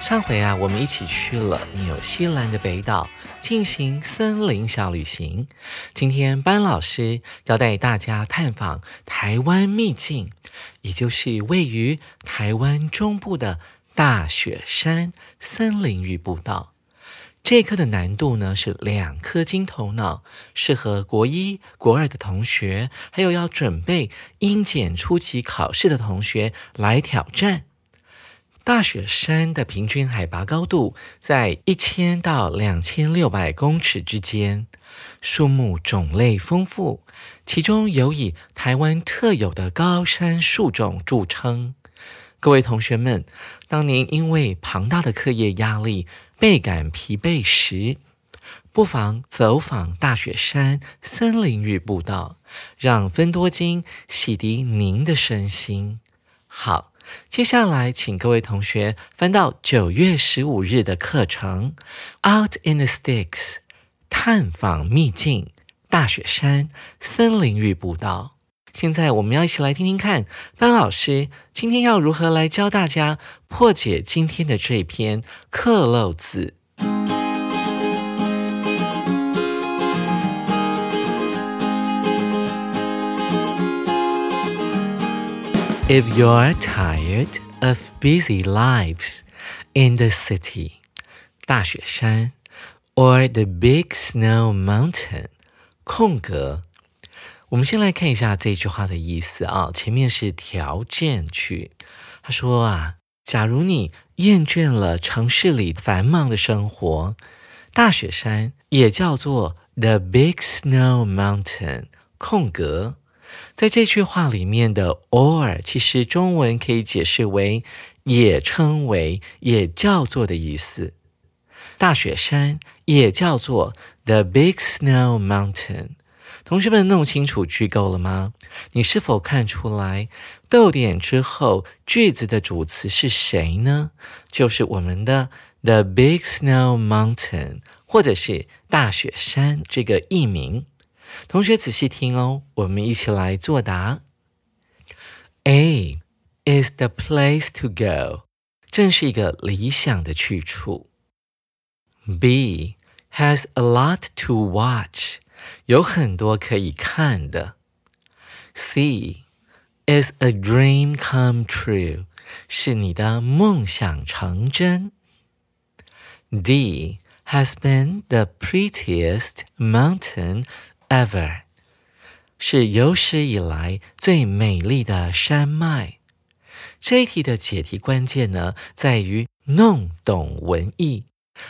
上回啊，我们一起去了纽西兰的北岛进行森林小旅行。今天班老师要带大家探访台湾秘境，也就是位于台湾中部的大雪山森林与步道。这课的难度呢是两颗金头脑，适合国一、国二的同学，还有要准备英检初级考试的同学来挑战。大雪山的平均海拔高度在一千到两千六百公尺之间，树木种类丰富，其中有以台湾特有的高山树种著称。各位同学们，当您因为庞大的课业压力，倍感疲惫时，不妨走访大雪山森林与步道，让芬多精洗涤您的身心。好，接下来请各位同学翻到九月十五日的课程《Out in the Sticks》，探访秘境大雪山森林与步道。现在我们要一起来听听看，班老师今天要如何来教大家破解今天的这篇刻漏字。If you're tired of busy lives in the city，大雪山，or the big snow mountain，空格。我们先来看一下这句话的意思啊，前面是条件句。他说啊，假如你厌倦了城市里繁忙的生活，大雪山也叫做 The Big Snow Mountain。空格，在这句话里面的 or，其实中文可以解释为也称为、也叫做的意思。大雪山也叫做 The Big Snow Mountain。同学们弄清楚句构了吗？你是否看出来逗点之后句子的主词是谁呢？就是我们的 The Big Snow Mountain，或者是大雪山这个译名。同学仔细听哦，我们一起来作答。A is the place to go，正是一个理想的去处。B has a lot to watch。有很多可以看的。C is a dream come true，是你的梦想成真。D has been the prettiest mountain ever，是有史以来最美丽的山脉。这一题的解题关键呢，在于弄懂文意。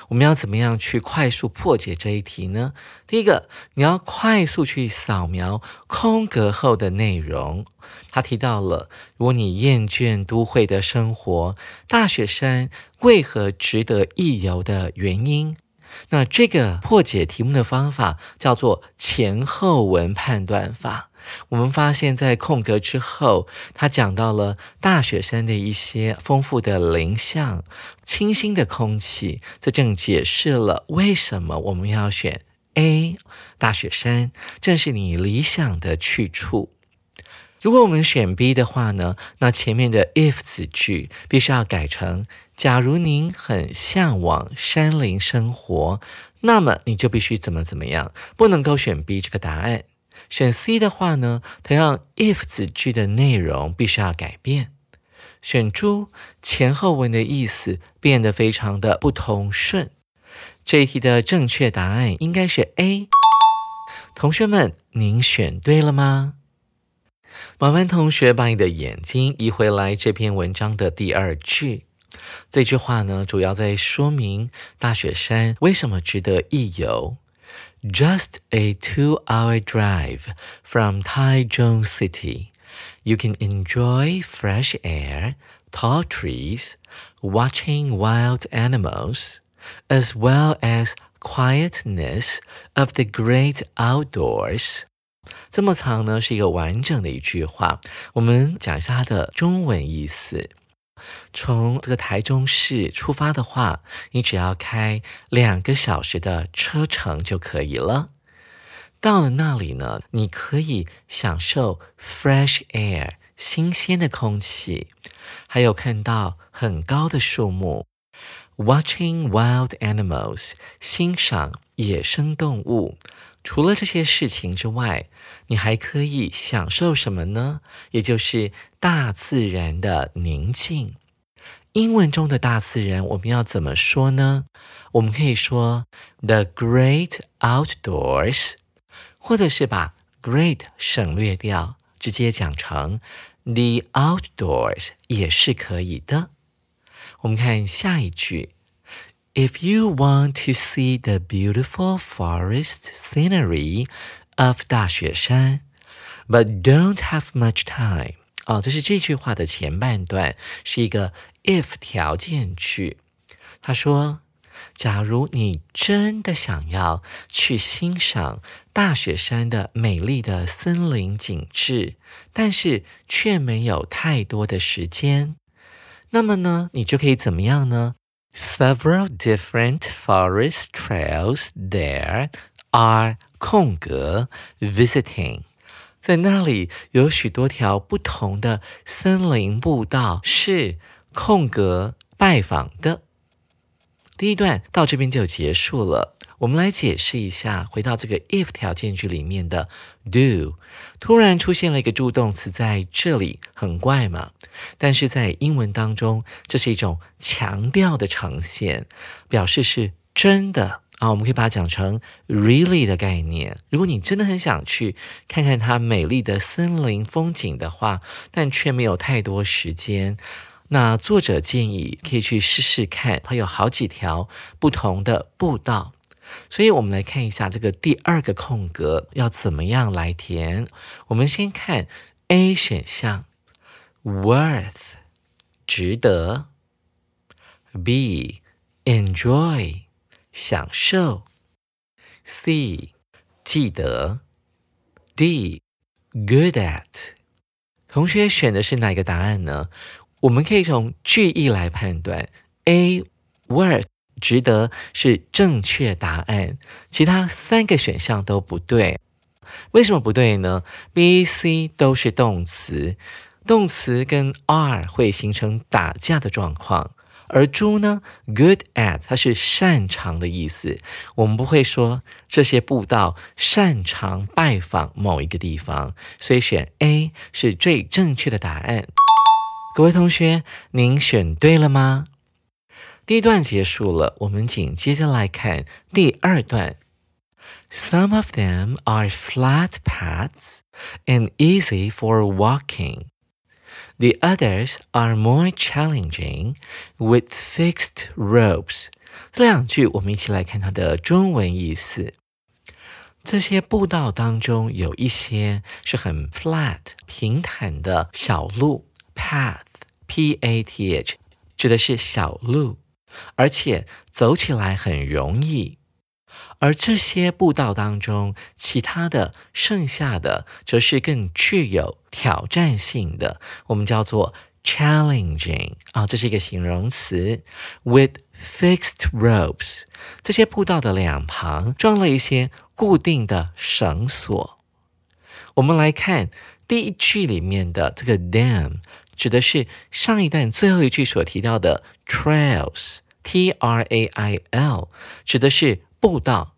我们要怎么样去快速破解这一题呢？第一个，你要快速去扫描空格后的内容。他提到了，如果你厌倦都会的生活，大雪山为何值得一游的原因。那这个破解题目的方法叫做前后文判断法。我们发现，在空格之后，他讲到了大雪山的一些丰富的林相、清新的空气，这正解释了为什么我们要选 A。大雪山正是你理想的去处。如果我们选 B 的话呢，那前面的 if 子句必须要改成：假如您很向往山林生活，那么你就必须怎么怎么样，不能够选 B 这个答案。选 C 的话呢，同样 if 子句的内容必须要改变。选猪，前后文的意思变得非常的不通顺。这一题的正确答案应该是 A。同学们，您选对了吗？麻烦同学把你的眼睛移回来这篇文章的第二句。这句话呢，主要在说明大雪山为什么值得一游。Just a two-hour drive from Taichung City, you can enjoy fresh air, tall trees, watching wild animals, as well as quietness of the great outdoors. 这么长呢，是一个完整的一句话。我们讲一下它的中文意思。 从这个台中市出发的话，你只要开两个小时的车程就可以了。到了那里呢，你可以享受 fresh air 新鲜的空气，还有看到很高的树木，watching wild animals 欣赏野生动物。除了这些事情之外，你还可以享受什么呢？也就是大自然的宁静。英文中的大自然，我们要怎么说呢？我们可以说 the great outdoors，或者是把 great 省略掉，直接讲成 the outdoors 也是可以的。我们看下一句：If you want to see the beautiful forest scenery of 大雪山，but don't have much time。哦，这是这句话的前半段，是一个 if 条件句。他说：“假如你真的想要去欣赏大雪山的美丽的森林景致，但是却没有太多的时间，那么呢，你就可以怎么样呢？Several different forest trails there are 空格 visiting。”在那里有许多条不同的森林步道，是空格拜访的。第一段到这边就结束了。我们来解释一下，回到这个 if 条件句里面的 do，突然出现了一个助动词在这里，很怪嘛？但是在英文当中，这是一种强调的呈现，表示是真的。啊，我们可以把它讲成 really 的概念。如果你真的很想去看看它美丽的森林风景的话，但却没有太多时间，那作者建议可以去试试看。它有好几条不同的步道，所以我们来看一下这个第二个空格要怎么样来填。我们先看 A 选项，worth 值得；B enjoy。享受，C 记得，D good at。同学选的是哪个答案呢？我们可以从句意来判断，A worth 值得是正确答案，其他三个选项都不对。为什么不对呢？B、C 都是动词，动词跟 are 会形成打架的状况。而猪呢？Good at，它是擅长的意思。我们不会说这些步道擅长拜访某一个地方，所以选 A 是最正确的答案。各位同学，您选对了吗？第一段结束了，我们紧接着来看第二段。Some of them are flat paths and easy for walking. The others are more challenging with fixed ropes。这两句我们一起来看它的中文意思。这些步道当中有一些是很 flat 平坦的小路，path，p a t h，指的是小路， 而且走起来很容易。而这些步道当中，其他的剩下的则是更具有挑战性的，我们叫做 challenging 啊，这是一个形容词。With fixed ropes，这些步道的两旁装了一些固定的绳索。我们来看第一句里面的这个 dam，指的是上一段最后一句所提到的 trails，t r a i l，指的是。步道，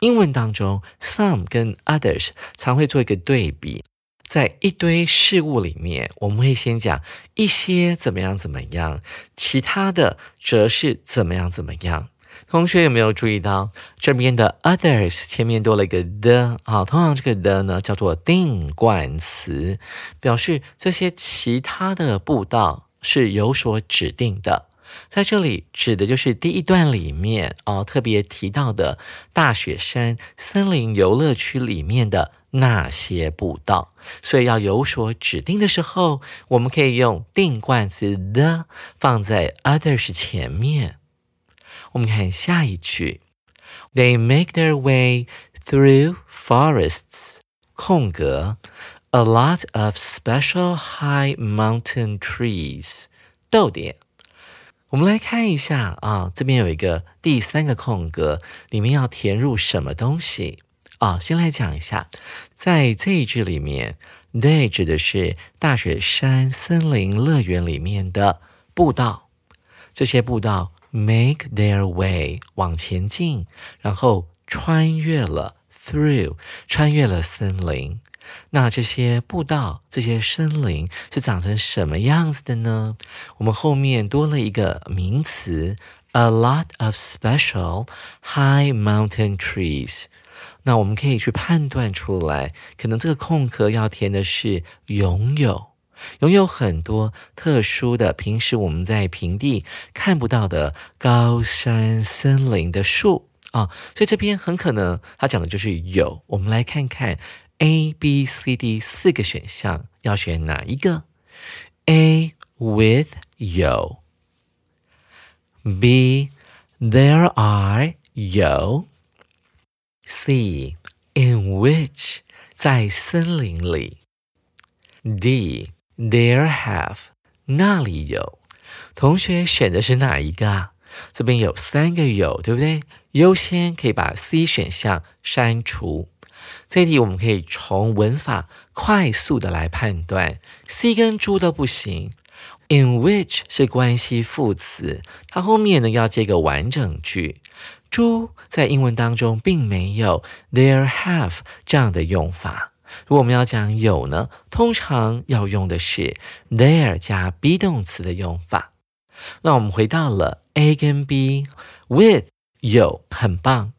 英文当中，some 跟 others 常会做一个对比。在一堆事物里面，我们会先讲一些怎么样怎么样，其他的则是怎么样怎么样。同学有没有注意到这边的 others 前面多了一个 the 啊？通常这个 the 呢叫做定冠词，表示这些其他的步道是有所指定的。在这里指的就是第一段里面啊特别提到的大雪山森林游乐区里面的那些步道。所以要有所指定的时候，我们可以用定冠词 the 放在 others 前面。我们看下一句，They make their way through forests，空格，a lot of special high mountain trees，逗点。我们来看一下啊，这边有一个第三个空格，里面要填入什么东西啊？先来讲一下，在这一句里面，they 指的是大雪山森林乐园里面的步道，这些步道。Make their way 往前进，然后穿越了 through 穿越了森林。那这些步道、这些森林是长成什么样子的呢？我们后面多了一个名词，a lot of special high mountain trees。那我们可以去判断出来，可能这个空格要填的是拥有。拥有很多特殊的、平时我们在平地看不到的高山森林的树啊，所以这边很可能它讲的就是有。我们来看看 A、B、C、D 四个选项，要选哪一个？A with 有，B there are 有，C in which 在森林里，D。There have 那里有同学选的是哪一个？这边有三个有，对不对？优先可以把 C 选项删除。这一题我们可以从文法快速的来判断，C 跟猪都不行。In which 是关系副词，它后面呢要接个完整句。猪在英文当中并没有 there have 这样的用法。如果我们要讲有呢，通常要用的是 there 加 be 动词的用法。那我们回到了 A 跟 B，with 有很棒。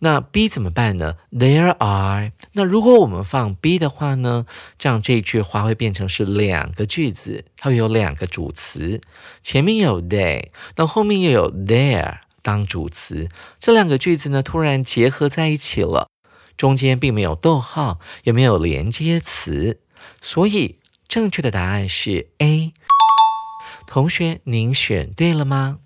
那 B 怎么办呢？There are。那如果我们放 B 的话呢，这样这一句话会变成是两个句子，它会有两个主词，前面有 they，那后面又有 there 当主词，这两个句子呢突然结合在一起了。中间并没有逗号，也没有连接词，所以正确的答案是 A。同学，您选对了吗？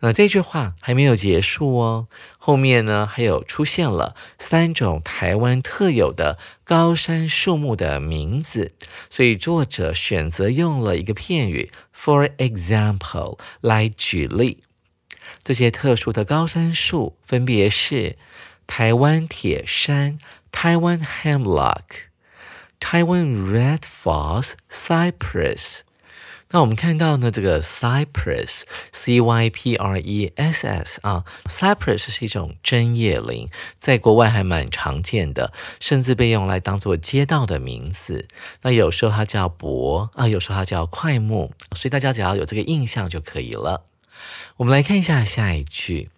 那这句话还没有结束哦，后面呢还有出现了三种台湾特有的高山树木的名字，所以作者选择用了一个片语 for example 来举例。这些特殊的高山树分别是。台湾铁杉 （Taiwan Hemlock）、台湾 Red Falls Cypress。那我们看到呢，这个 Cypress（C Y P R E S S） 啊，Cypress 是一种针叶林，在国外还蛮常见的，甚至被用来当做街道的名字。那有时候它叫柏啊，有时候它叫快木，所以大家只要有这个印象就可以了。我们来看一下下一句。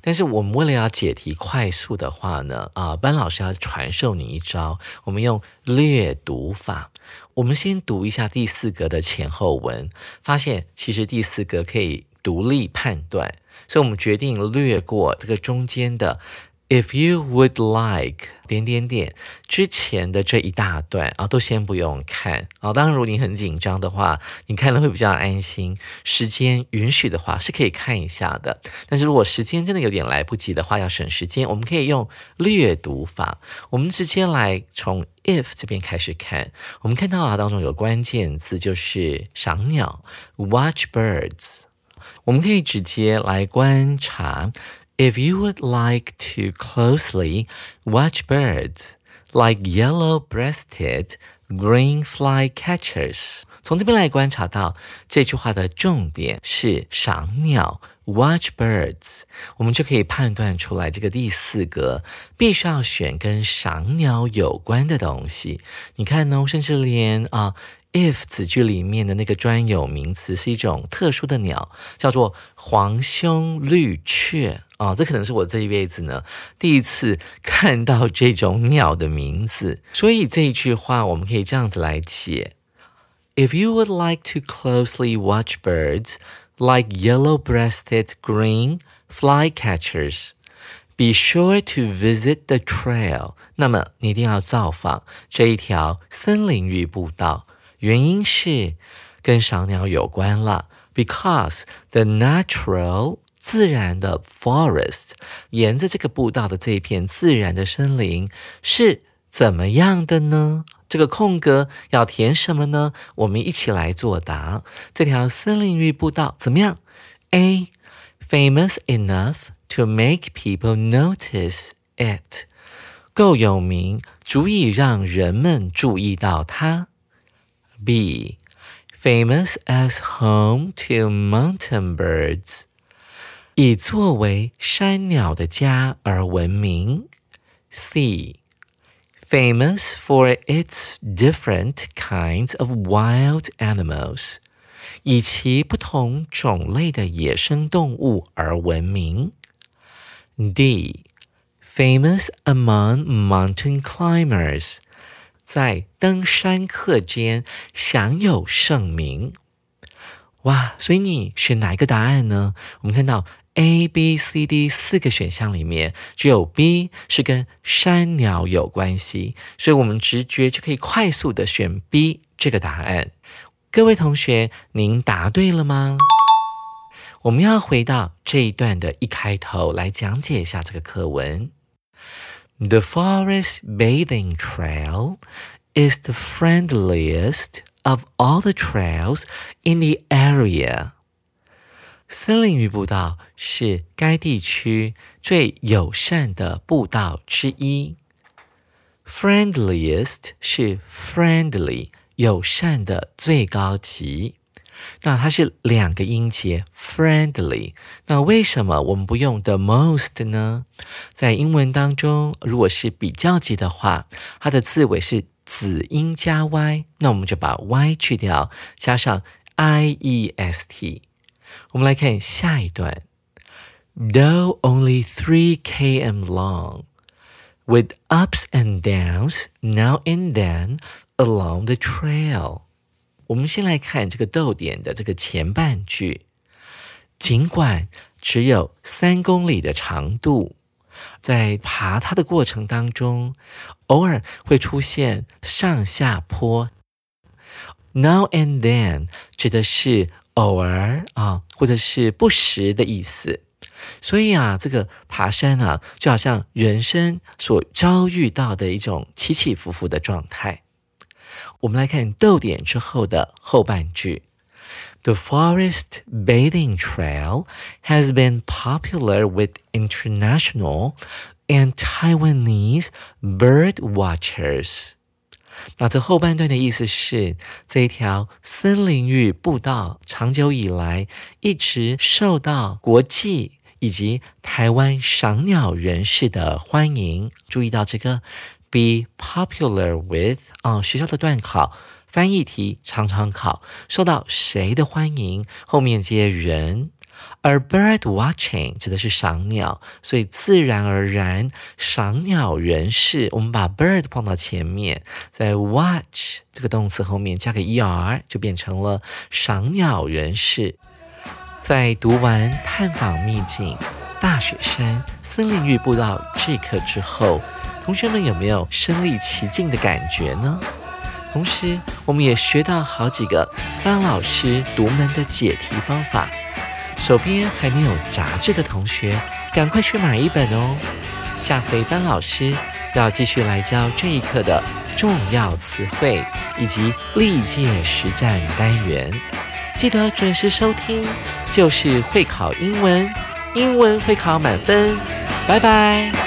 但是我们为了要解题快速的话呢，啊，班老师要传授你一招，我们用略读法。我们先读一下第四格的前后文，发现其实第四格可以独立判断，所以我们决定略过这个中间的。If you would like 点点点之前的这一大段啊，都先不用看啊。当然，如果你很紧张的话，你看了会比较安心。时间允许的话，是可以看一下的。但是如果时间真的有点来不及的话，要省时间，我们可以用略读法。我们直接来从 if 这边开始看。我们看到啊，当中有关键字就是赏鸟，watch birds。我们可以直接来观察。If you would like to closely watch birds like yellow-breasted green flycatchers。从这边来观察到，这句话的重点是赏鸟，watch birds。我们就可以判断出来，这个第四个必须要选跟赏鸟有关的东西。你看呢，甚至连啊。if 子句里面的那个专有名词是一种特殊的鸟，叫做黄胸绿雀 啊，这可能是我这一辈子呢第一次看到这种鸟的名字。所以这一句话我们可以这样子来解：If you would like to closely watch birds like yellow-breasted green flycatchers, be sure to visit the trail。那么你一定要造访这一条森林域步道。原因是跟赏鸟有关了，because the natural 自然的 forest 沿着这个步道的这一片自然的森林是怎么样的呢？这个空格要填什么呢？我们一起来作答。这条森林域步道怎么样？A famous enough to make people notice it，够有名，足以让人们注意到它。B. Famous as home to mountain birds，以作为山鸟的家而闻名。C. Famous for its different kinds of wild animals，以其不同种类的野生动物而闻名。D. Famous among mountain climbers。在登山客间享有盛名，哇！所以你选哪一个答案呢？我们看到 A、B、C、D 四个选项里面，只有 B 是跟山鸟有关系，所以我们直觉就可以快速的选 B 这个答案。各位同学，您答对了吗？我们要回到这一段的一开头来讲解一下这个课文。The forest bathing trail is the friendliest of all the trails in the area. 森林浴步道是该地区最友善的步道之一。Friendliest 是 friendly 友善的最高级。那它是两个音节，friendly。那为什么我们不用 the most 呢？在英文当中，如果是比较级的话，它的字尾是子音加 y，那我们就把 y 去掉，加上 i e s t。我们来看下一段，though only three km long。With ups and downs now and then along the trail. 我们先来看这个逗点的这个前半句，尽管只有三公里的长度，在爬它的过程当中，偶尔会出现上下坡。Now and then 指的是偶尔啊，或者是不时的意思。所以啊，这个爬山啊，就好像人生所遭遇到的一种起起伏伏的状态。我们来看逗点之后的后半句。The forest bathing trail has been popular with international and Taiwanese bird watchers。那这后半段的意思是，这一条森林域步道长久以来一直受到国际以及台湾赏鸟人士的欢迎。注意到这个。Be popular with 啊，学校的段考翻译题常常考，受到谁的欢迎？后面接人。而 bird watching 指的是赏鸟，所以自然而然赏鸟人士，我们把 bird 放到前面，在 watch 这个动词后面加个 er，就变成了赏鸟人士。在读完探访秘境、大雪山、森林浴步道这课之后。同学们有没有身临其境的感觉呢？同时，我们也学到好几个班老师独门的解题方法。手边还没有杂志的同学，赶快去买一本哦！下回班老师要继续来教这一课的重要词汇以及历届实战单元，记得准时收听，就是会考英文，英文会考满分。拜拜。